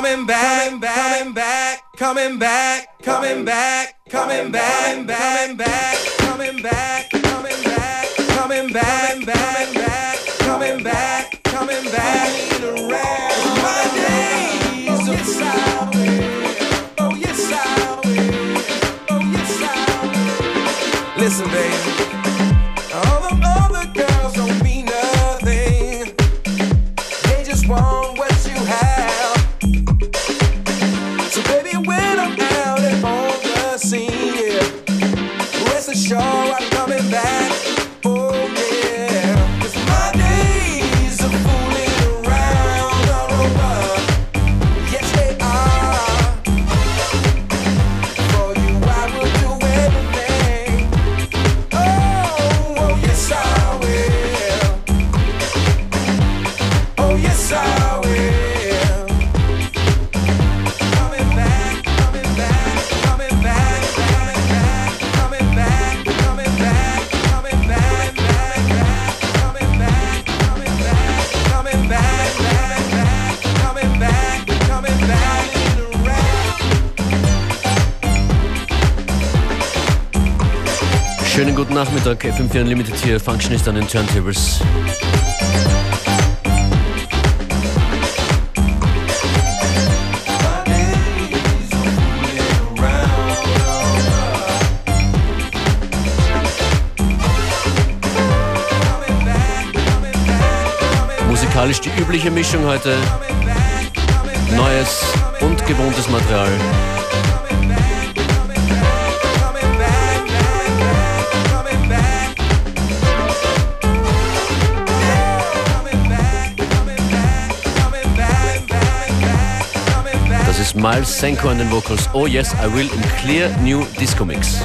coming back, coming back, coming back, coming back, coming back, coming back, coming back, coming back, coming back, coming back, coming back, coming back, coming back. Mondays inside. Listen, baby. Donnerstag, FM4 Unlimited hier, Functionist an den Turntables. Musikalisch die übliche Mischung heute. Neues und gewohntes Material. Miles Senko on the vocals. Oh yes, I will in clear new disco mix.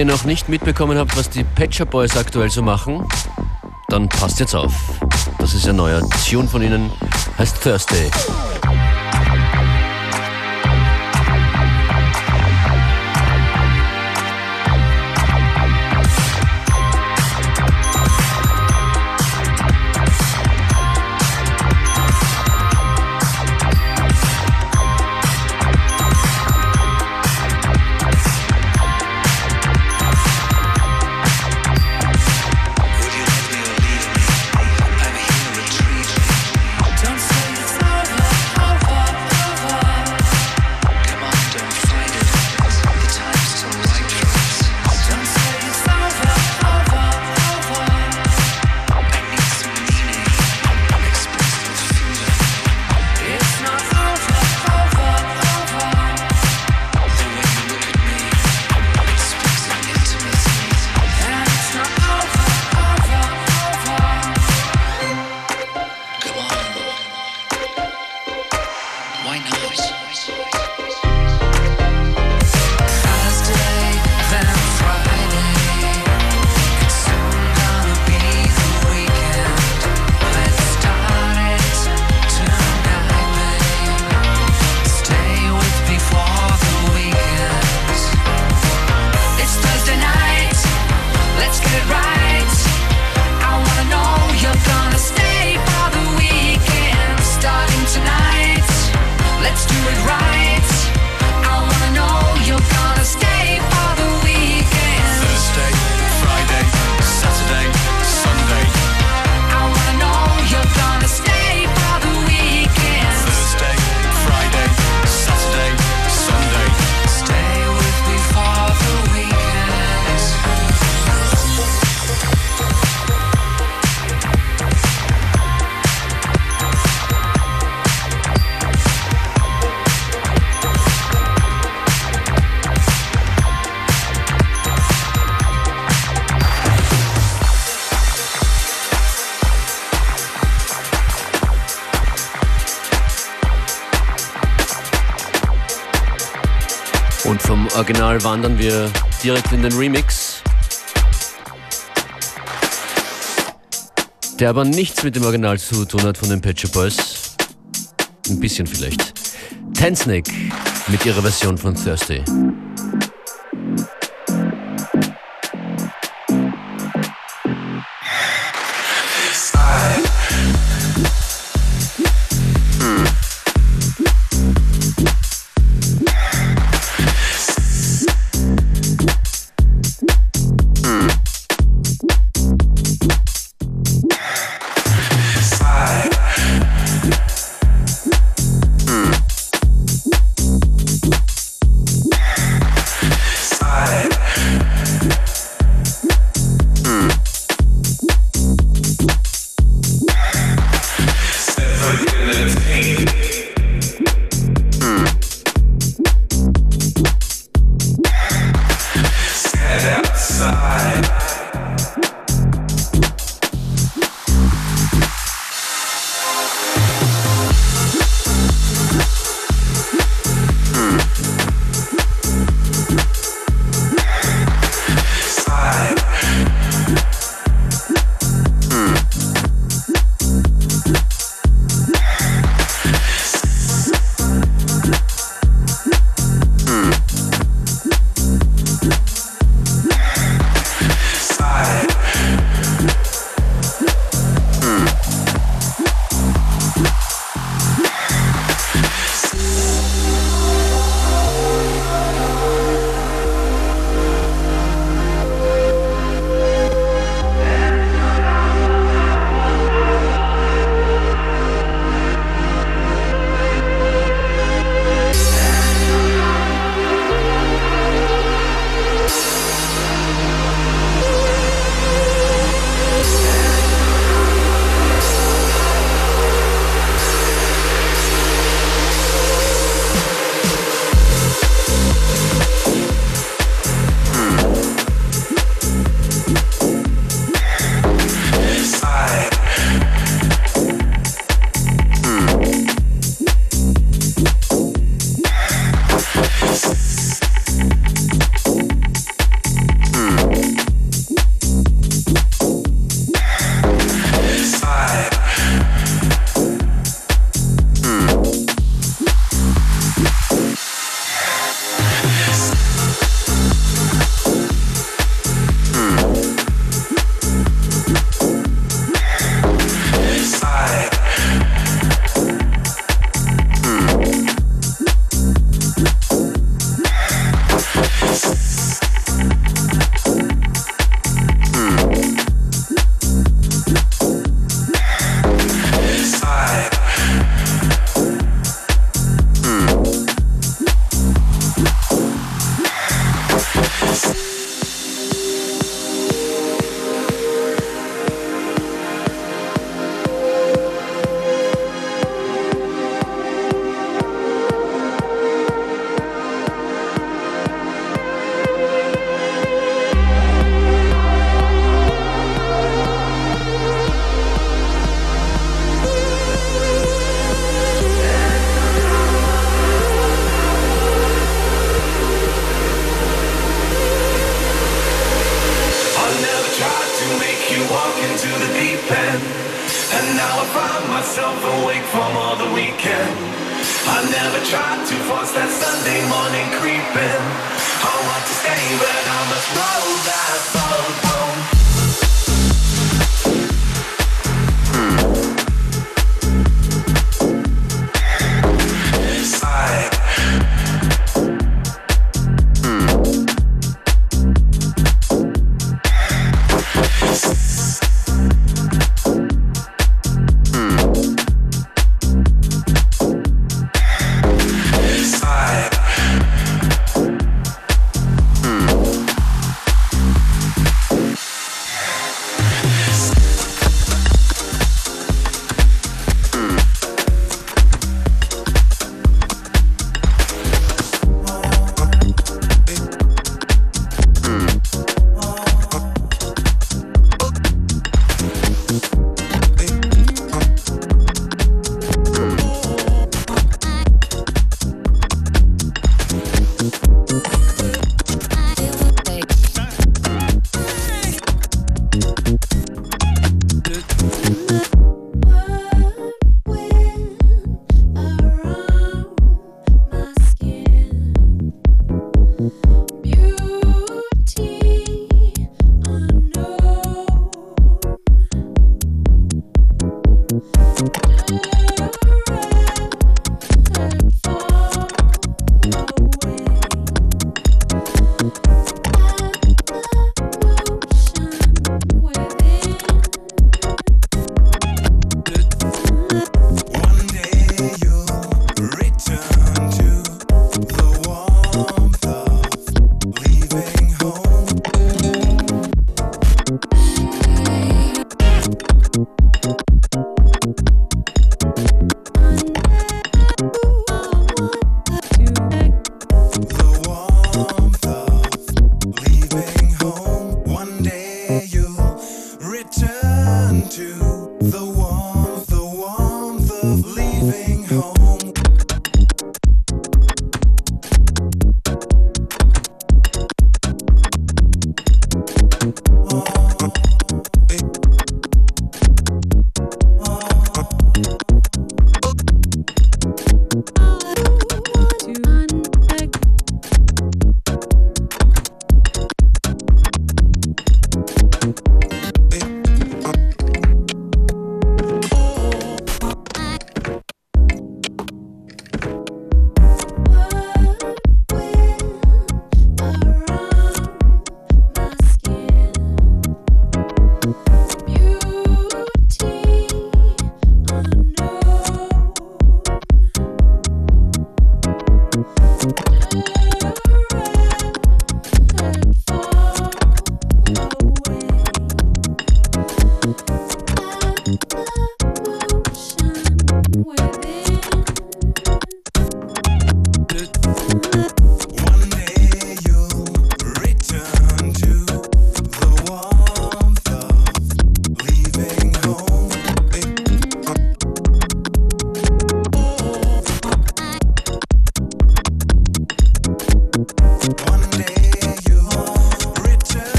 Ihr noch nicht mitbekommen habt, was die Patcher Boys aktuell so machen, dann passt jetzt auf. Das ist ein neuer Tune von ihnen, heißt Thursday. Original wandern wir direkt in den Remix. Der aber nichts mit dem Original zu tun hat von den Shop Boys. Ein bisschen vielleicht. Ten mit ihrer Version von Thursday. vibe.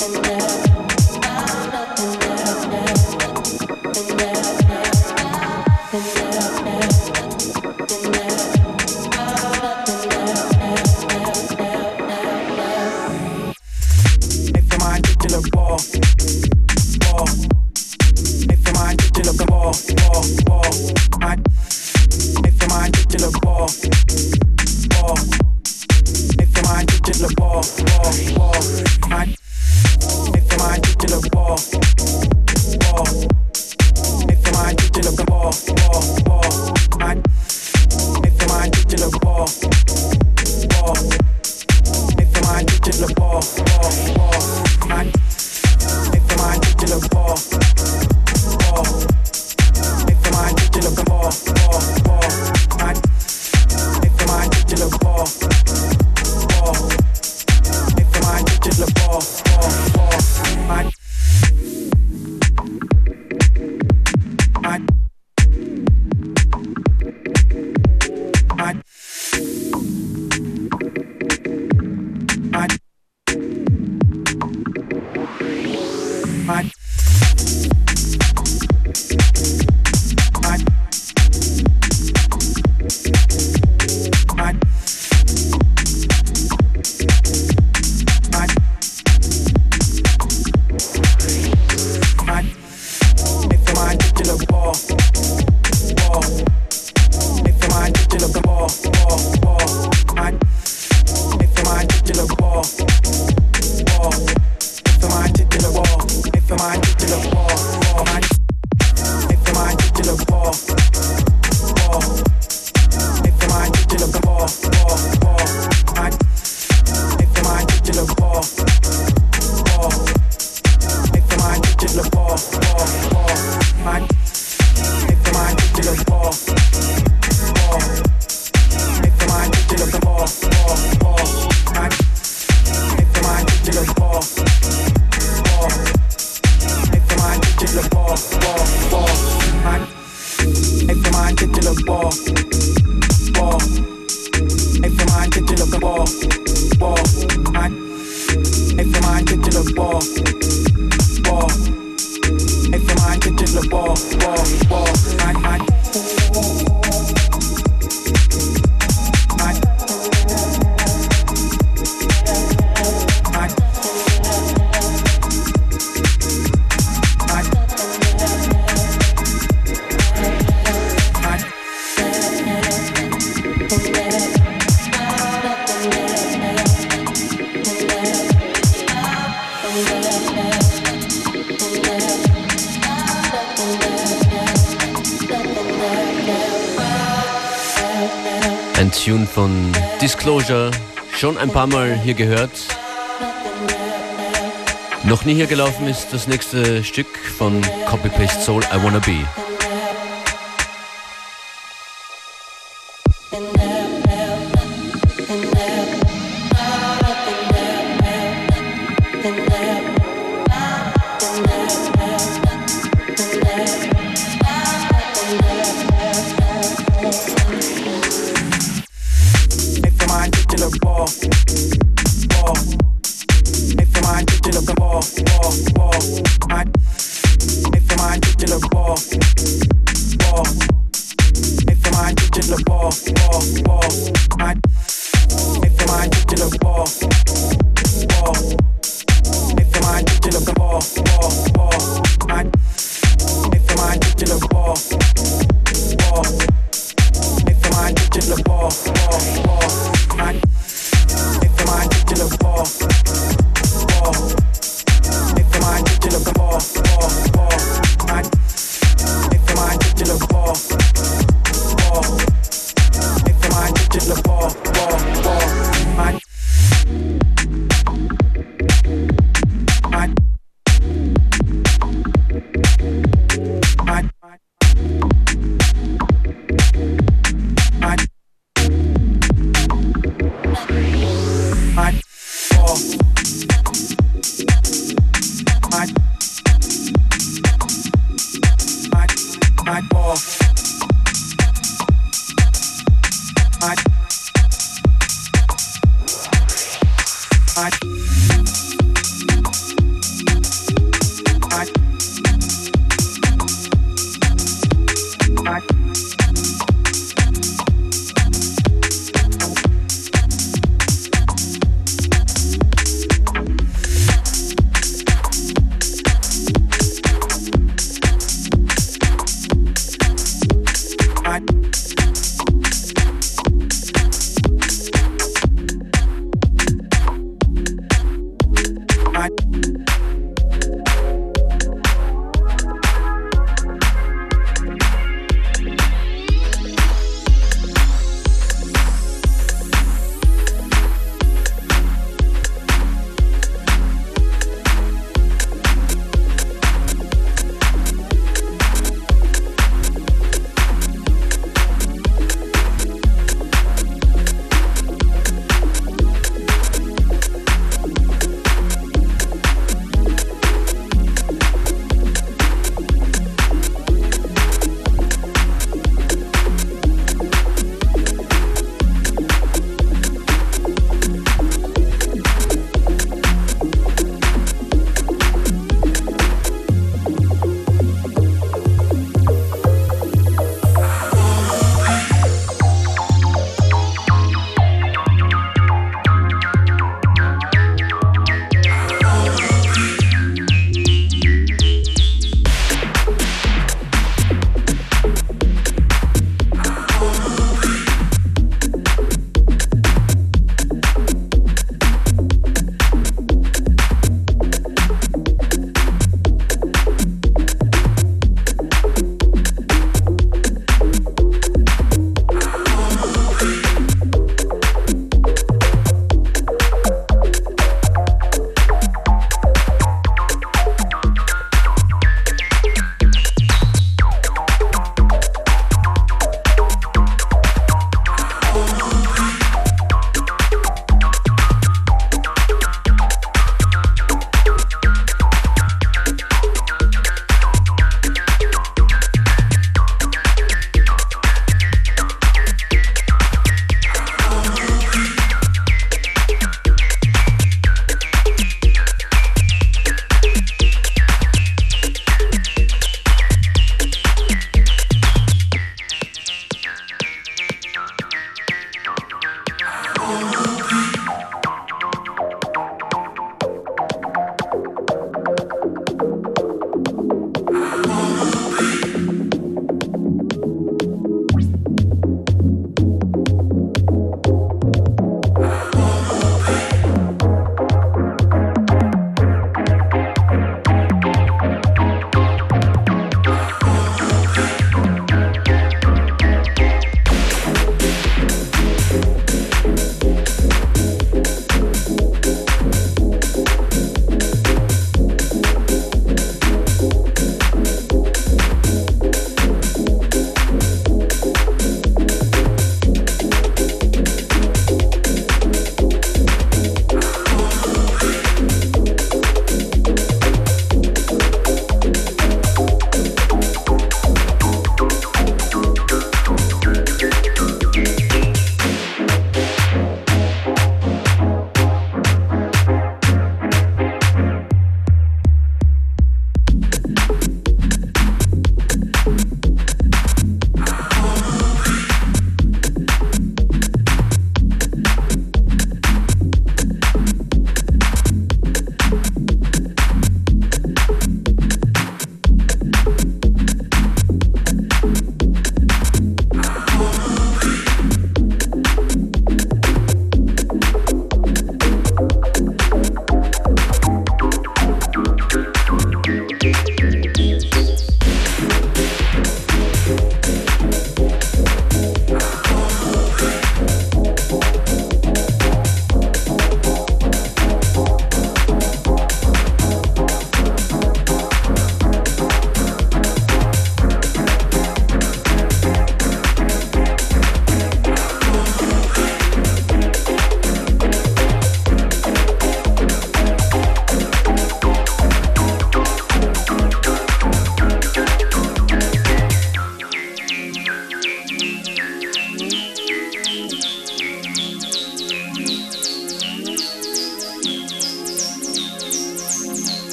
than love. hier gehört. Noch nie hier gelaufen ist das nächste Stück von Copy Paste Soul I Wanna Be. And スペードスペードスペードスペードス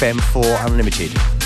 FM4 Unlimited.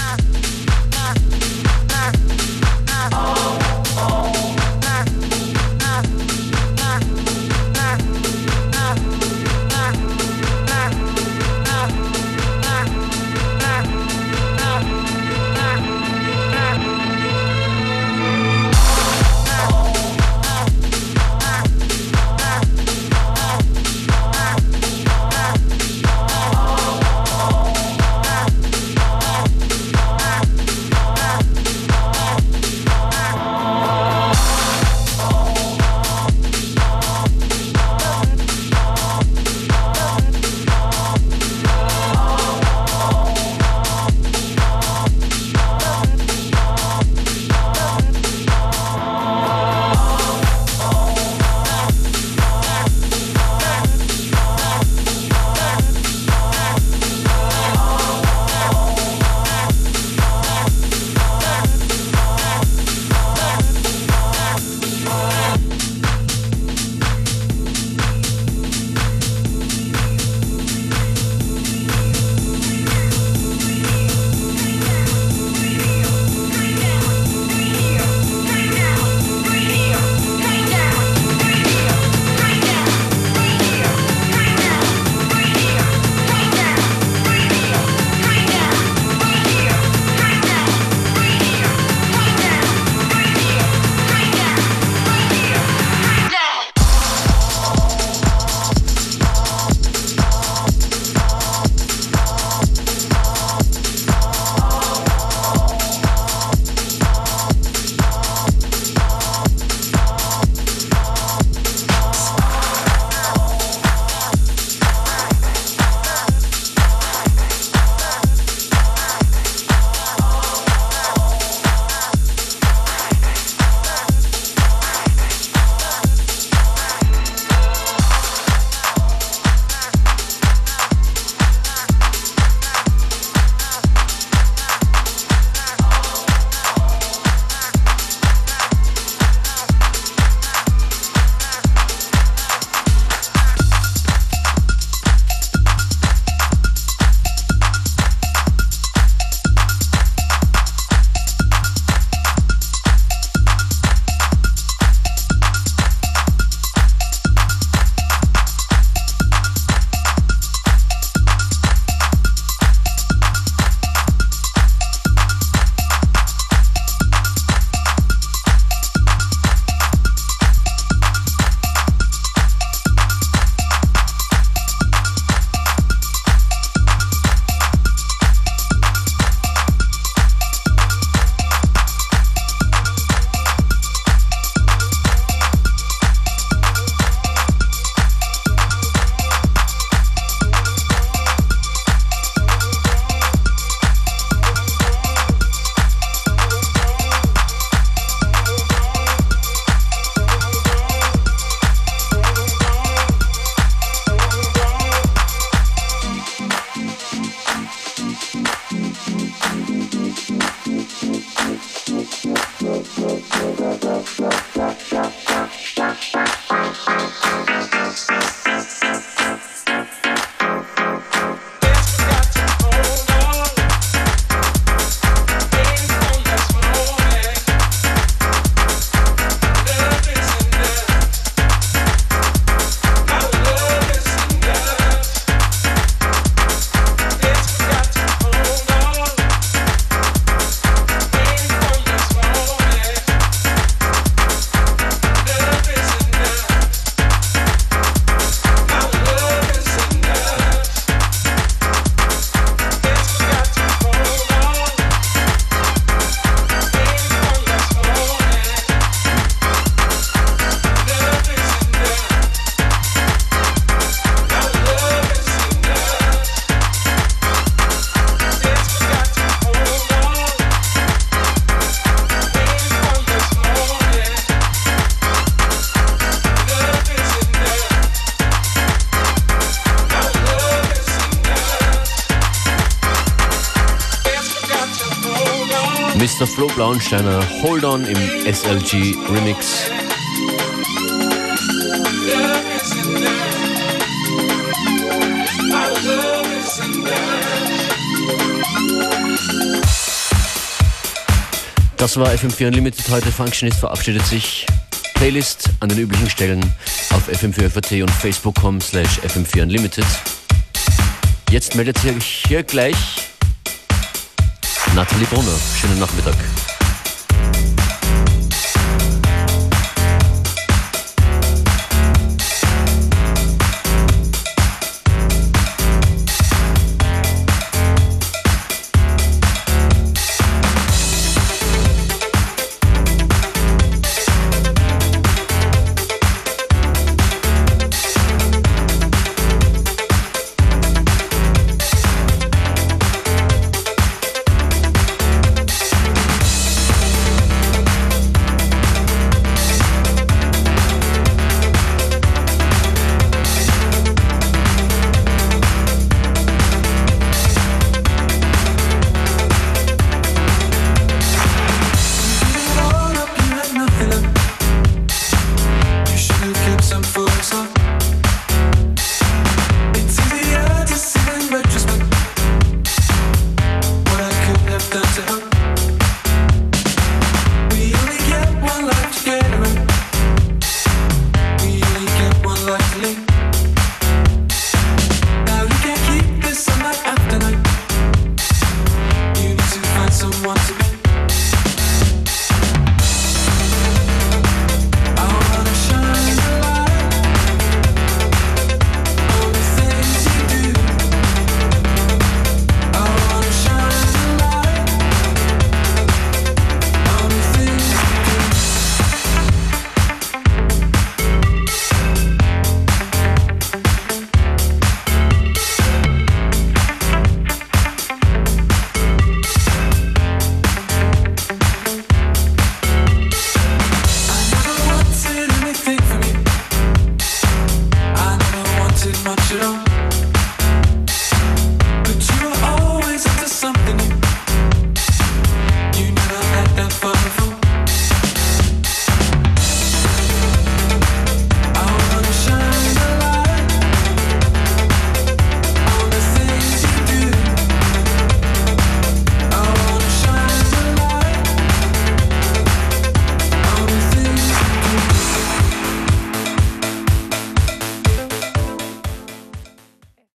Flo Blauensteiner, Hold On im SLG Remix. Das war FM4 Unlimited heute. Functionist verabschiedet sich. Playlist an den üblichen Stellen auf fm4 und facebook.com slash fm4 Unlimited. Jetzt meldet sich hier gleich Nathalie Brunner. Schönen Nachmittag.